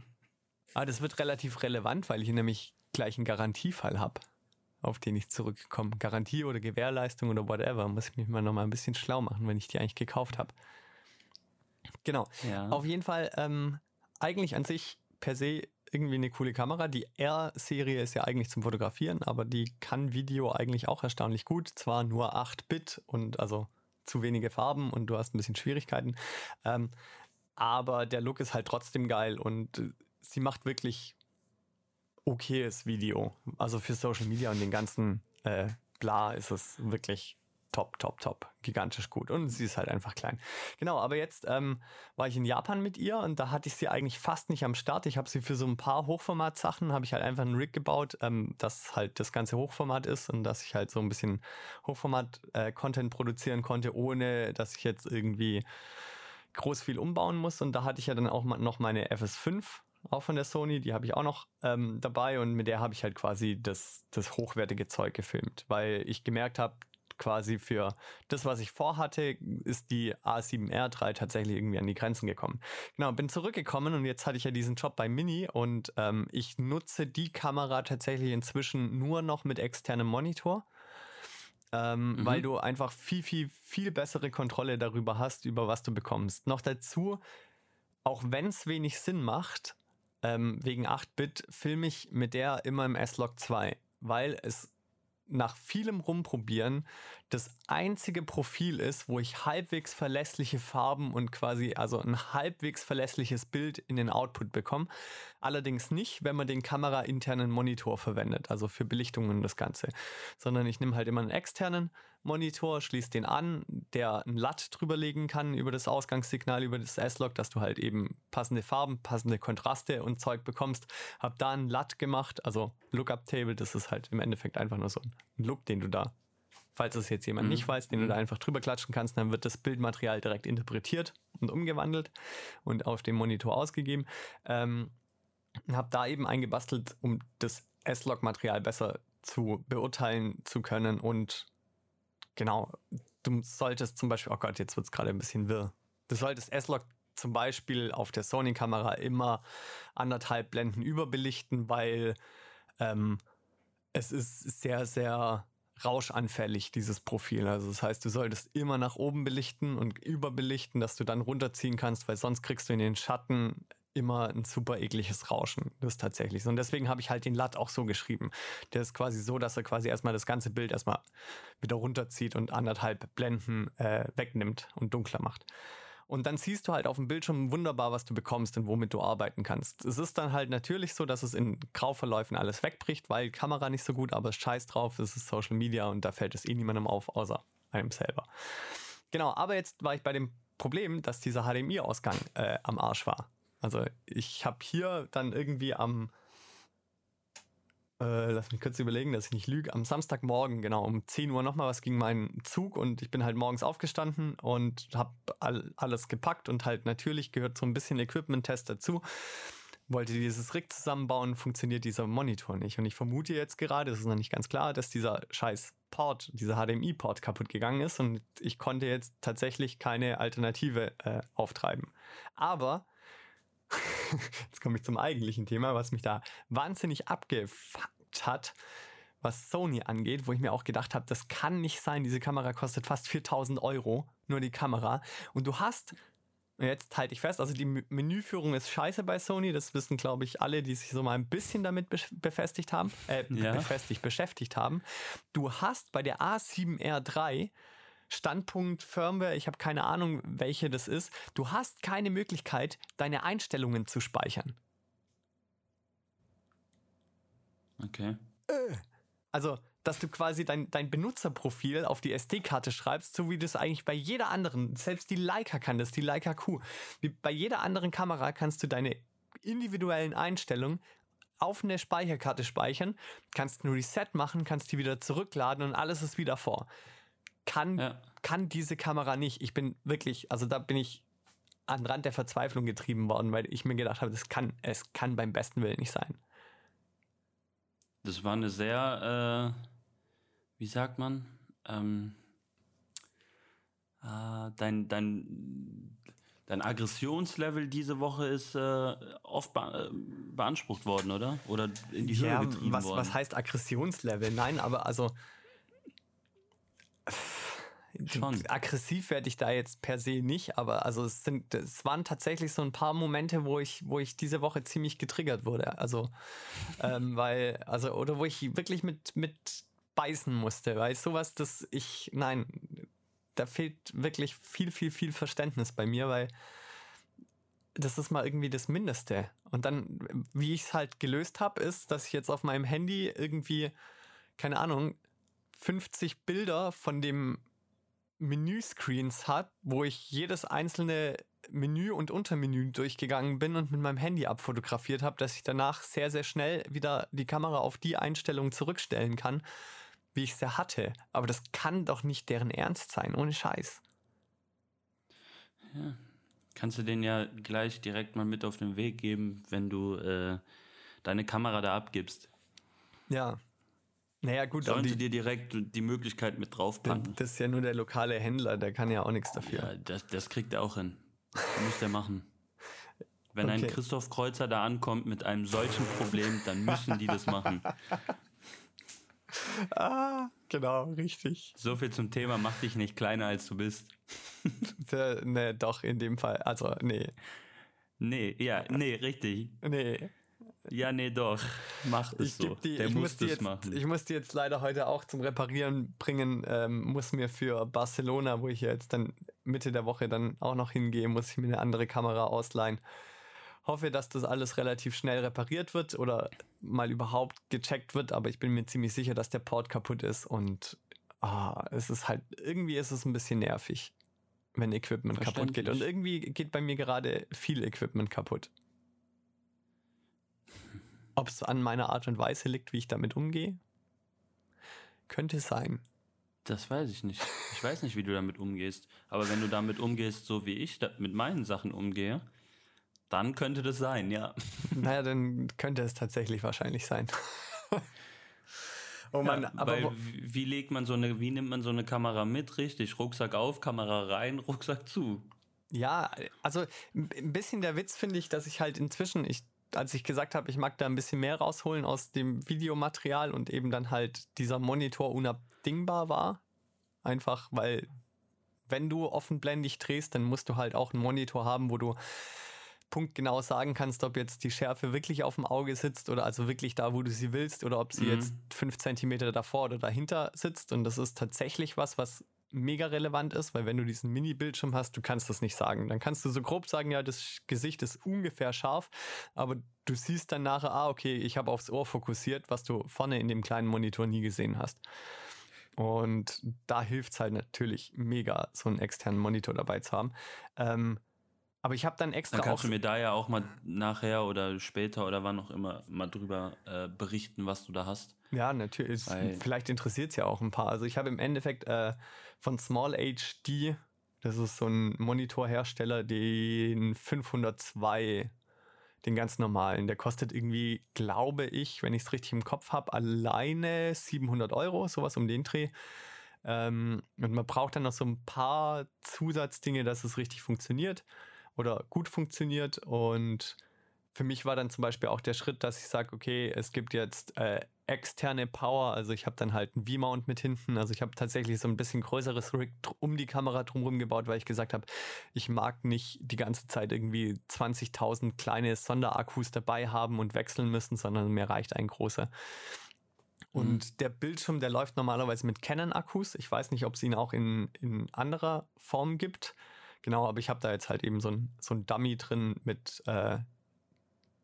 Aber das wird relativ relevant, weil ich nämlich gleich einen Garantiefall habe, auf den ich zurückkomme. Garantie oder Gewährleistung oder whatever. Muss ich mich mal nochmal ein bisschen schlau machen, wenn ich die eigentlich gekauft habe. Genau. Ja. Auf jeden Fall, ähm, eigentlich an sich per se irgendwie eine coole Kamera. Die R-Serie ist ja eigentlich zum Fotografieren, aber die kann Video eigentlich auch erstaunlich gut. Zwar nur 8-Bit und also zu wenige Farben und du hast ein bisschen Schwierigkeiten. Ähm, aber der Look ist halt trotzdem geil und äh, sie macht wirklich okayes Video. Also für Social Media und den ganzen äh, bla ist es wirklich top, top, top. Gigantisch gut. Und sie ist halt einfach klein. Genau, aber jetzt ähm, war ich in Japan mit ihr und da hatte ich sie eigentlich fast nicht am Start. Ich habe sie für so ein paar Hochformat-Sachen, habe ich halt einfach einen Rig gebaut, ähm, dass halt das ganze Hochformat ist und dass ich halt so ein bisschen Hochformat-Content äh, produzieren konnte, ohne dass ich jetzt irgendwie groß viel umbauen muss. Und da hatte ich ja dann auch noch meine FS5 auch von der Sony, die habe ich auch noch ähm, dabei und mit der habe ich halt quasi das, das hochwertige Zeug gefilmt, weil ich gemerkt habe, quasi für das, was ich vorhatte, ist die A7R3 tatsächlich irgendwie an die Grenzen gekommen. Genau, bin zurückgekommen und jetzt hatte ich ja diesen Job bei Mini und ähm, ich nutze die Kamera tatsächlich inzwischen nur noch mit externem Monitor. Ähm, mhm. Weil du einfach viel, viel, viel bessere Kontrolle darüber hast, über was du bekommst. Noch dazu, auch wenn es wenig Sinn macht, ähm, wegen 8-Bit filme ich mit der immer im S-Log 2, weil es nach vielem Rumprobieren das einzige Profil ist, wo ich halbwegs verlässliche Farben und quasi also ein halbwegs verlässliches Bild in den Output bekomme. Allerdings nicht, wenn man den kamerainternen Monitor verwendet, also für Belichtungen und das Ganze, sondern ich nehme halt immer einen externen Monitor, schließe den an, der ein LUT drüberlegen kann über das Ausgangssignal, über das S-Log, dass du halt eben passende Farben, passende Kontraste und Zeug bekommst. Hab da ein LUT gemacht, also Lookup Table, das ist halt im Endeffekt einfach nur so ein Look, den du da falls es jetzt jemand mhm. nicht weiß, den du da mhm. einfach drüber klatschen kannst, dann wird das Bildmaterial direkt interpretiert und umgewandelt und auf dem Monitor ausgegeben. Ähm, habe da eben eingebastelt, um das S-Log-Material besser zu beurteilen zu können und genau, du solltest zum Beispiel, oh Gott, jetzt wird es gerade ein bisschen wirr. Du solltest S-Log zum Beispiel auf der Sony-Kamera immer anderthalb Blenden überbelichten, weil ähm, es ist sehr, sehr rauschanfällig, dieses Profil. Also das heißt, du solltest immer nach oben belichten und überbelichten, dass du dann runterziehen kannst, weil sonst kriegst du in den Schatten immer ein super ekliges Rauschen. Das ist tatsächlich so. Und deswegen habe ich halt den LUT auch so geschrieben. Der ist quasi so, dass er quasi erstmal das ganze Bild erstmal wieder runterzieht und anderthalb Blenden äh, wegnimmt und dunkler macht. Und dann siehst du halt auf dem Bildschirm wunderbar, was du bekommst und womit du arbeiten kannst. Es ist dann halt natürlich so, dass es in Grauverläufen alles wegbricht, weil Kamera nicht so gut, aber scheiß drauf, es ist Social Media und da fällt es eh niemandem auf, außer einem selber. Genau, aber jetzt war ich bei dem Problem, dass dieser HDMI-Ausgang äh, am Arsch war. Also ich habe hier dann irgendwie am äh, lass mich kurz überlegen, dass ich nicht lüge, am Samstagmorgen, genau, um 10 Uhr nochmal was ging mein Zug und ich bin halt morgens aufgestanden und habe all, alles gepackt und halt natürlich gehört so ein bisschen Equipment-Test dazu. Wollte dieses Rig zusammenbauen, funktioniert dieser Monitor nicht. Und ich vermute jetzt gerade, das ist noch nicht ganz klar, dass dieser scheiß Port, dieser HDMI-Port kaputt gegangen ist und ich konnte jetzt tatsächlich keine Alternative äh, auftreiben. Aber jetzt komme ich zum eigentlichen Thema, was mich da wahnsinnig abgefuckt hat, was Sony angeht, wo ich mir auch gedacht habe, das kann nicht sein, diese Kamera kostet fast 4000 Euro, nur die Kamera. Und du hast, jetzt halte ich fest, also die Menüführung ist scheiße bei Sony, das wissen, glaube ich, alle, die sich so mal ein bisschen damit befestigt haben, äh, ja. befestigt, beschäftigt haben. Du hast bei der A7R3 Standpunkt Firmware, ich habe keine Ahnung, welche das ist. Du hast keine Möglichkeit, deine Einstellungen zu speichern. Okay. Also, dass du quasi dein, dein Benutzerprofil auf die SD-Karte schreibst, so wie du es eigentlich bei jeder anderen, selbst die Leica kann das, die Leica Q. Wie bei jeder anderen Kamera kannst du deine individuellen Einstellungen auf eine Speicherkarte speichern, kannst nur Reset machen, kannst die wieder zurückladen und alles ist wieder vor kann, ja. kann diese Kamera nicht. Ich bin wirklich, also da bin ich an den Rand der Verzweiflung getrieben worden, weil ich mir gedacht habe, das kann, es kann beim besten Willen nicht sein. Das war eine sehr, äh, wie sagt man, ähm, äh, dein, dein, dein Aggressionslevel diese Woche ist äh, oft be äh, beansprucht worden, oder? Oder in die Höhe ja, getrieben was, worden. Was heißt Aggressionslevel? Nein, aber also Schon. Aggressiv werde ich da jetzt per se nicht, aber also es sind, es waren tatsächlich so ein paar Momente, wo ich, wo ich diese Woche ziemlich getriggert wurde. Also, ähm, weil, also, oder wo ich wirklich mit, mit beißen musste, weil sowas, das ich, nein, da fehlt wirklich viel, viel, viel Verständnis bei mir, weil das ist mal irgendwie das Mindeste. Und dann, wie ich es halt gelöst habe, ist, dass ich jetzt auf meinem Handy irgendwie, keine Ahnung, 50 Bilder von dem Menüscreens hat, wo ich jedes einzelne Menü und Untermenü durchgegangen bin und mit meinem Handy abfotografiert habe, dass ich danach sehr, sehr schnell wieder die Kamera auf die Einstellung zurückstellen kann, wie ich sie hatte. Aber das kann doch nicht deren Ernst sein, ohne Scheiß. Ja. Kannst du den ja gleich direkt mal mit auf den Weg geben, wenn du äh, deine Kamera da abgibst. Ja, naja, gut. Sollen die, sie dir direkt die Möglichkeit mit draufpacken? Das ist ja nur der lokale Händler, der kann ja auch nichts dafür. Ja, das, das kriegt er auch hin. Das muss der machen. Wenn okay. ein Christoph Kreuzer da ankommt mit einem solchen Problem, dann müssen die das machen. Ah, genau, richtig. So viel zum Thema, mach dich nicht kleiner als du bist. ne, doch, in dem Fall. Also, nee. Nee, ja, nee, richtig. Nee. Ja, nee, doch. Mach es so. Die, Der muss das jetzt, machen. Ich muss die jetzt leider heute auch zum Reparieren bringen. Ähm, muss mir für Barcelona, wo ich ja jetzt dann Mitte der Woche dann auch noch hingehe, muss ich mir eine andere Kamera ausleihen. Hoffe, dass das alles relativ schnell repariert wird oder mal überhaupt gecheckt wird, aber ich bin mir ziemlich sicher, dass der Port kaputt ist und ah, es ist halt, irgendwie ist es ein bisschen nervig, wenn Equipment kaputt geht. Und irgendwie geht bei mir gerade viel Equipment kaputt. Ob es an meiner Art und Weise liegt, wie ich damit umgehe? Könnte sein. Das weiß ich nicht. Ich weiß nicht, wie du damit umgehst. Aber wenn du damit umgehst, so wie ich mit meinen Sachen umgehe, dann könnte das sein, ja. Naja, dann könnte es tatsächlich wahrscheinlich sein. oh Mann, ja, aber wie, wie legt man so eine, wie nimmt man so eine Kamera mit? Richtig, Rucksack auf, Kamera rein, Rucksack zu. Ja, also ein bisschen der Witz finde ich, dass ich halt inzwischen, ich als ich gesagt habe, ich mag da ein bisschen mehr rausholen aus dem Videomaterial und eben dann halt dieser Monitor unabdingbar war. Einfach, weil wenn du offenblendig drehst, dann musst du halt auch einen Monitor haben, wo du punktgenau sagen kannst, ob jetzt die Schärfe wirklich auf dem Auge sitzt oder also wirklich da, wo du sie willst oder ob sie mhm. jetzt fünf Zentimeter davor oder dahinter sitzt. Und das ist tatsächlich was, was mega relevant ist, weil wenn du diesen Mini-Bildschirm hast, du kannst das nicht sagen. Dann kannst du so grob sagen, ja, das Gesicht ist ungefähr scharf, aber du siehst dann nachher, ah, okay, ich habe aufs Ohr fokussiert, was du vorne in dem kleinen Monitor nie gesehen hast. Und da hilft es halt natürlich mega, so einen externen Monitor dabei zu haben. Ähm, aber ich habe dann extra. Dann kannst du mir da ja auch mal nachher oder später oder wann auch immer mal drüber äh, berichten, was du da hast. Ja, natürlich. Weil Vielleicht interessiert es ja auch ein paar. Also ich habe im Endeffekt äh, von Small HD, das ist so ein Monitorhersteller, den 502 den ganz normalen. Der kostet irgendwie, glaube ich, wenn ich es richtig im Kopf habe, alleine 700 Euro, sowas um den Dreh. Ähm, und man braucht dann noch so ein paar Zusatzdinge, dass es richtig funktioniert oder gut funktioniert. Und für mich war dann zum Beispiel auch der Schritt, dass ich sage, okay, es gibt jetzt äh, externe Power. Also ich habe dann halt einen V-Mount mit hinten. Also ich habe tatsächlich so ein bisschen größeres Rig um die Kamera drumherum gebaut, weil ich gesagt habe, ich mag nicht die ganze Zeit irgendwie 20.000 kleine Sonderakkus dabei haben und wechseln müssen, sondern mir reicht ein großer. Und mhm. der Bildschirm, der läuft normalerweise mit Canon-Akkus. Ich weiß nicht, ob es ihn auch in, in anderer Form gibt. Genau, aber ich habe da jetzt halt eben so ein, so ein Dummy drin mit äh,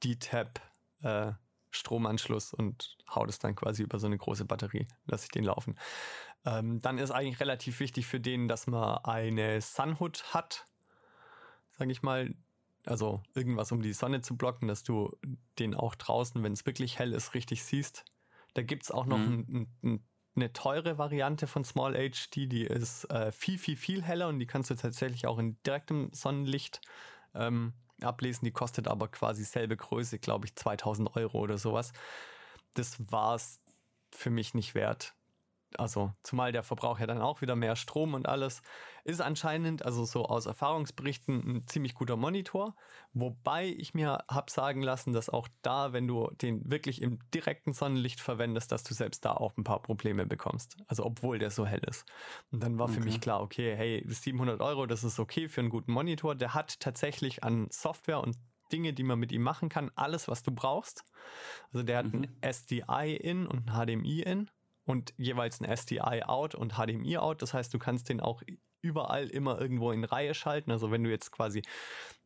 D-Tab äh, Stromanschluss und hau das dann quasi über so eine große Batterie, lasse ich den laufen. Ähm, dann ist eigentlich relativ wichtig für den, dass man eine Sunhood hat, sage ich mal. Also irgendwas, um die Sonne zu blocken, dass du den auch draußen, wenn es wirklich hell ist, richtig siehst. Da gibt es auch noch mhm. ein, ein, eine teure Variante von Small HD, die ist äh, viel, viel, viel heller und die kannst du tatsächlich auch in direktem Sonnenlicht ähm, ablesen. Die kostet aber quasi selbe Größe, glaube ich, 2000 Euro oder sowas. Das war es für mich nicht wert. Also, zumal der Verbrauch ja dann auch wieder mehr Strom und alles. Ist anscheinend, also so aus Erfahrungsberichten, ein ziemlich guter Monitor. Wobei ich mir habe sagen lassen, dass auch da, wenn du den wirklich im direkten Sonnenlicht verwendest, dass du selbst da auch ein paar Probleme bekommst. Also, obwohl der so hell ist. Und dann war okay. für mich klar, okay, hey, 700 Euro, das ist okay für einen guten Monitor. Der hat tatsächlich an Software und Dinge, die man mit ihm machen kann, alles, was du brauchst. Also der hat mhm. ein SDI-In und ein HDMI-In und jeweils ein SDI-Out und HDMI-Out. Das heißt, du kannst den auch überall immer irgendwo in Reihe schalten. Also wenn du jetzt quasi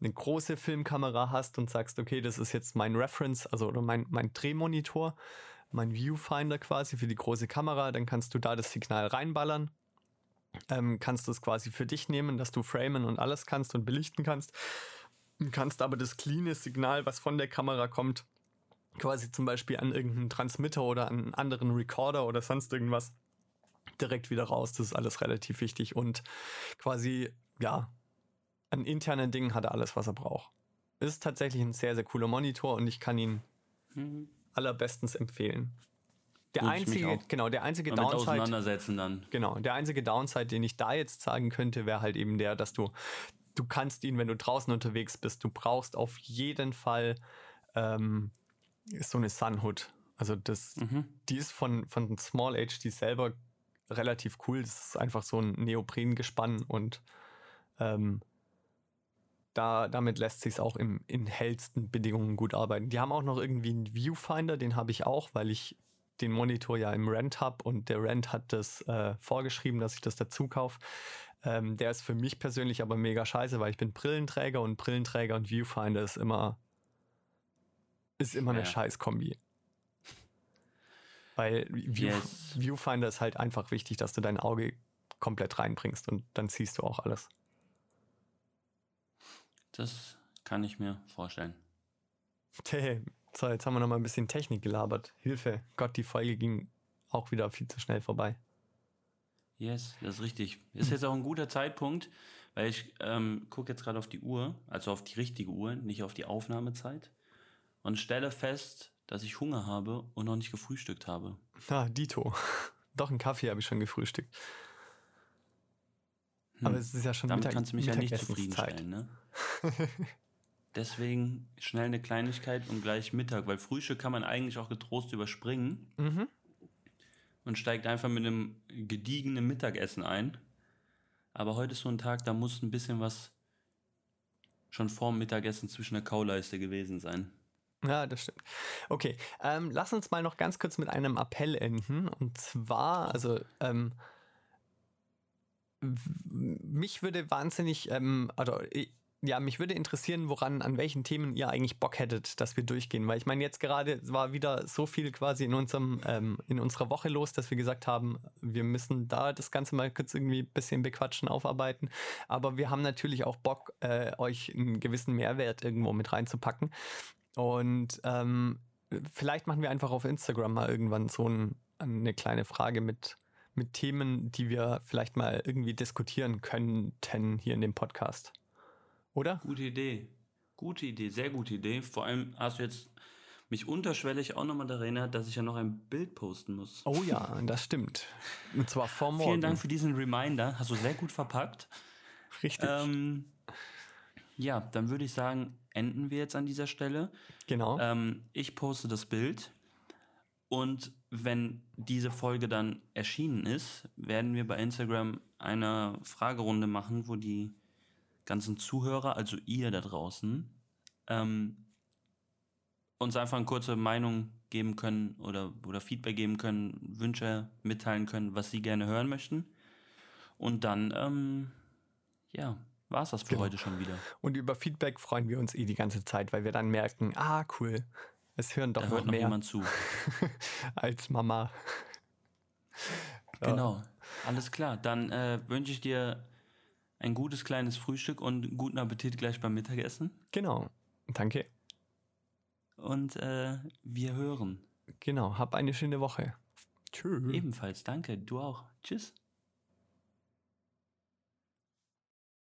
eine große Filmkamera hast und sagst, okay, das ist jetzt mein Reference, also oder mein, mein Drehmonitor, mein Viewfinder quasi für die große Kamera, dann kannst du da das Signal reinballern. Ähm, kannst du es quasi für dich nehmen, dass du framen und alles kannst und belichten kannst. Kannst aber das cleane Signal, was von der Kamera kommt, quasi zum Beispiel an irgendeinen Transmitter oder an einen anderen Recorder oder sonst irgendwas direkt wieder raus. Das ist alles relativ wichtig und quasi, ja, an internen Dingen hat er alles, was er braucht. Ist tatsächlich ein sehr, sehr cooler Monitor und ich kann ihn mhm. allerbestens empfehlen. Der Gut, einzige, genau, der einzige Downside. Auseinandersetzen dann. Genau, der einzige Downside, den ich da jetzt sagen könnte, wäre halt eben der, dass du, du kannst ihn, wenn du draußen unterwegs bist, du brauchst auf jeden Fall ähm, so eine Sunhood. Also das, mhm. die ist von, von Small HD selber relativ cool. Das ist einfach so ein Neoprengespann und ähm, da, damit lässt sich es auch im, in hellsten Bedingungen gut arbeiten. Die haben auch noch irgendwie einen Viewfinder, den habe ich auch, weil ich den Monitor ja im Rent habe und der Rent hat das äh, vorgeschrieben, dass ich das dazu kaufe. Ähm, der ist für mich persönlich aber mega scheiße, weil ich bin Brillenträger und Brillenträger und Viewfinder ist immer ist immer eine ja. Scheiß-Kombi. Weil View yes. Viewfinder ist halt einfach wichtig, dass du dein Auge komplett reinbringst und dann siehst du auch alles. Das kann ich mir vorstellen. Hey, so, jetzt haben wir noch mal ein bisschen Technik gelabert. Hilfe, Gott, die Folge ging auch wieder viel zu schnell vorbei. Yes, das ist richtig. Ist jetzt auch ein guter Zeitpunkt, weil ich ähm, gucke jetzt gerade auf die Uhr, also auf die richtige Uhr, nicht auf die Aufnahmezeit und stelle fest, dass ich Hunger habe und noch nicht gefrühstückt habe. Ah, Dito. Doch, einen Kaffee habe ich schon gefrühstückt. Hm. Aber es ist ja schon Damit Mittag kannst du mich ja nicht zufriedenstellen, ne? Deswegen schnell eine Kleinigkeit und gleich Mittag, weil Frühstück kann man eigentlich auch getrost überspringen mhm. und steigt einfach mit einem gediegenen Mittagessen ein. Aber heute ist so ein Tag, da muss ein bisschen was schon vorm Mittagessen zwischen der Kauleiste gewesen sein. Ja, das stimmt. Okay, ähm, lass uns mal noch ganz kurz mit einem Appell enden. Und zwar, also ähm, mich würde wahnsinnig, ähm, also ja, mich würde interessieren, woran, an welchen Themen ihr eigentlich Bock hättet, dass wir durchgehen. Weil ich meine, jetzt gerade war wieder so viel quasi in unserem, ähm, in unserer Woche los, dass wir gesagt haben, wir müssen da das Ganze mal kurz irgendwie ein bisschen bequatschen, aufarbeiten. Aber wir haben natürlich auch Bock, äh, euch einen gewissen Mehrwert irgendwo mit reinzupacken. Und ähm, vielleicht machen wir einfach auf Instagram mal irgendwann so ein, eine kleine Frage mit, mit Themen, die wir vielleicht mal irgendwie diskutieren könnten hier in dem Podcast. Oder? Gute Idee. Gute Idee, sehr gute Idee. Vor allem hast du jetzt mich unterschwellig auch nochmal daran erinnert, dass ich ja noch ein Bild posten muss. Oh ja, das stimmt. Und zwar vor morgen. Vielen Dank für diesen Reminder. Hast du sehr gut verpackt. Richtig. Ähm, ja, dann würde ich sagen, enden wir jetzt an dieser Stelle. Genau. Ähm, ich poste das Bild. Und wenn diese Folge dann erschienen ist, werden wir bei Instagram eine Fragerunde machen, wo die ganzen Zuhörer, also ihr da draußen, ähm, uns einfach eine kurze Meinung geben können oder, oder Feedback geben können, Wünsche mitteilen können, was sie gerne hören möchten. Und dann, ähm, ja, war es das für genau. heute schon wieder. Und über Feedback freuen wir uns eh die ganze Zeit, weil wir dann merken, ah, cool, es hören doch da noch hört noch mehr. jemand zu. als Mama. Genau, alles klar. Dann äh, wünsche ich dir ein gutes kleines Frühstück und guten Appetit gleich beim Mittagessen. Genau. Danke. Und äh, wir hören. Genau. Hab eine schöne Woche. Tschüss. Ebenfalls, danke. Du auch. Tschüss.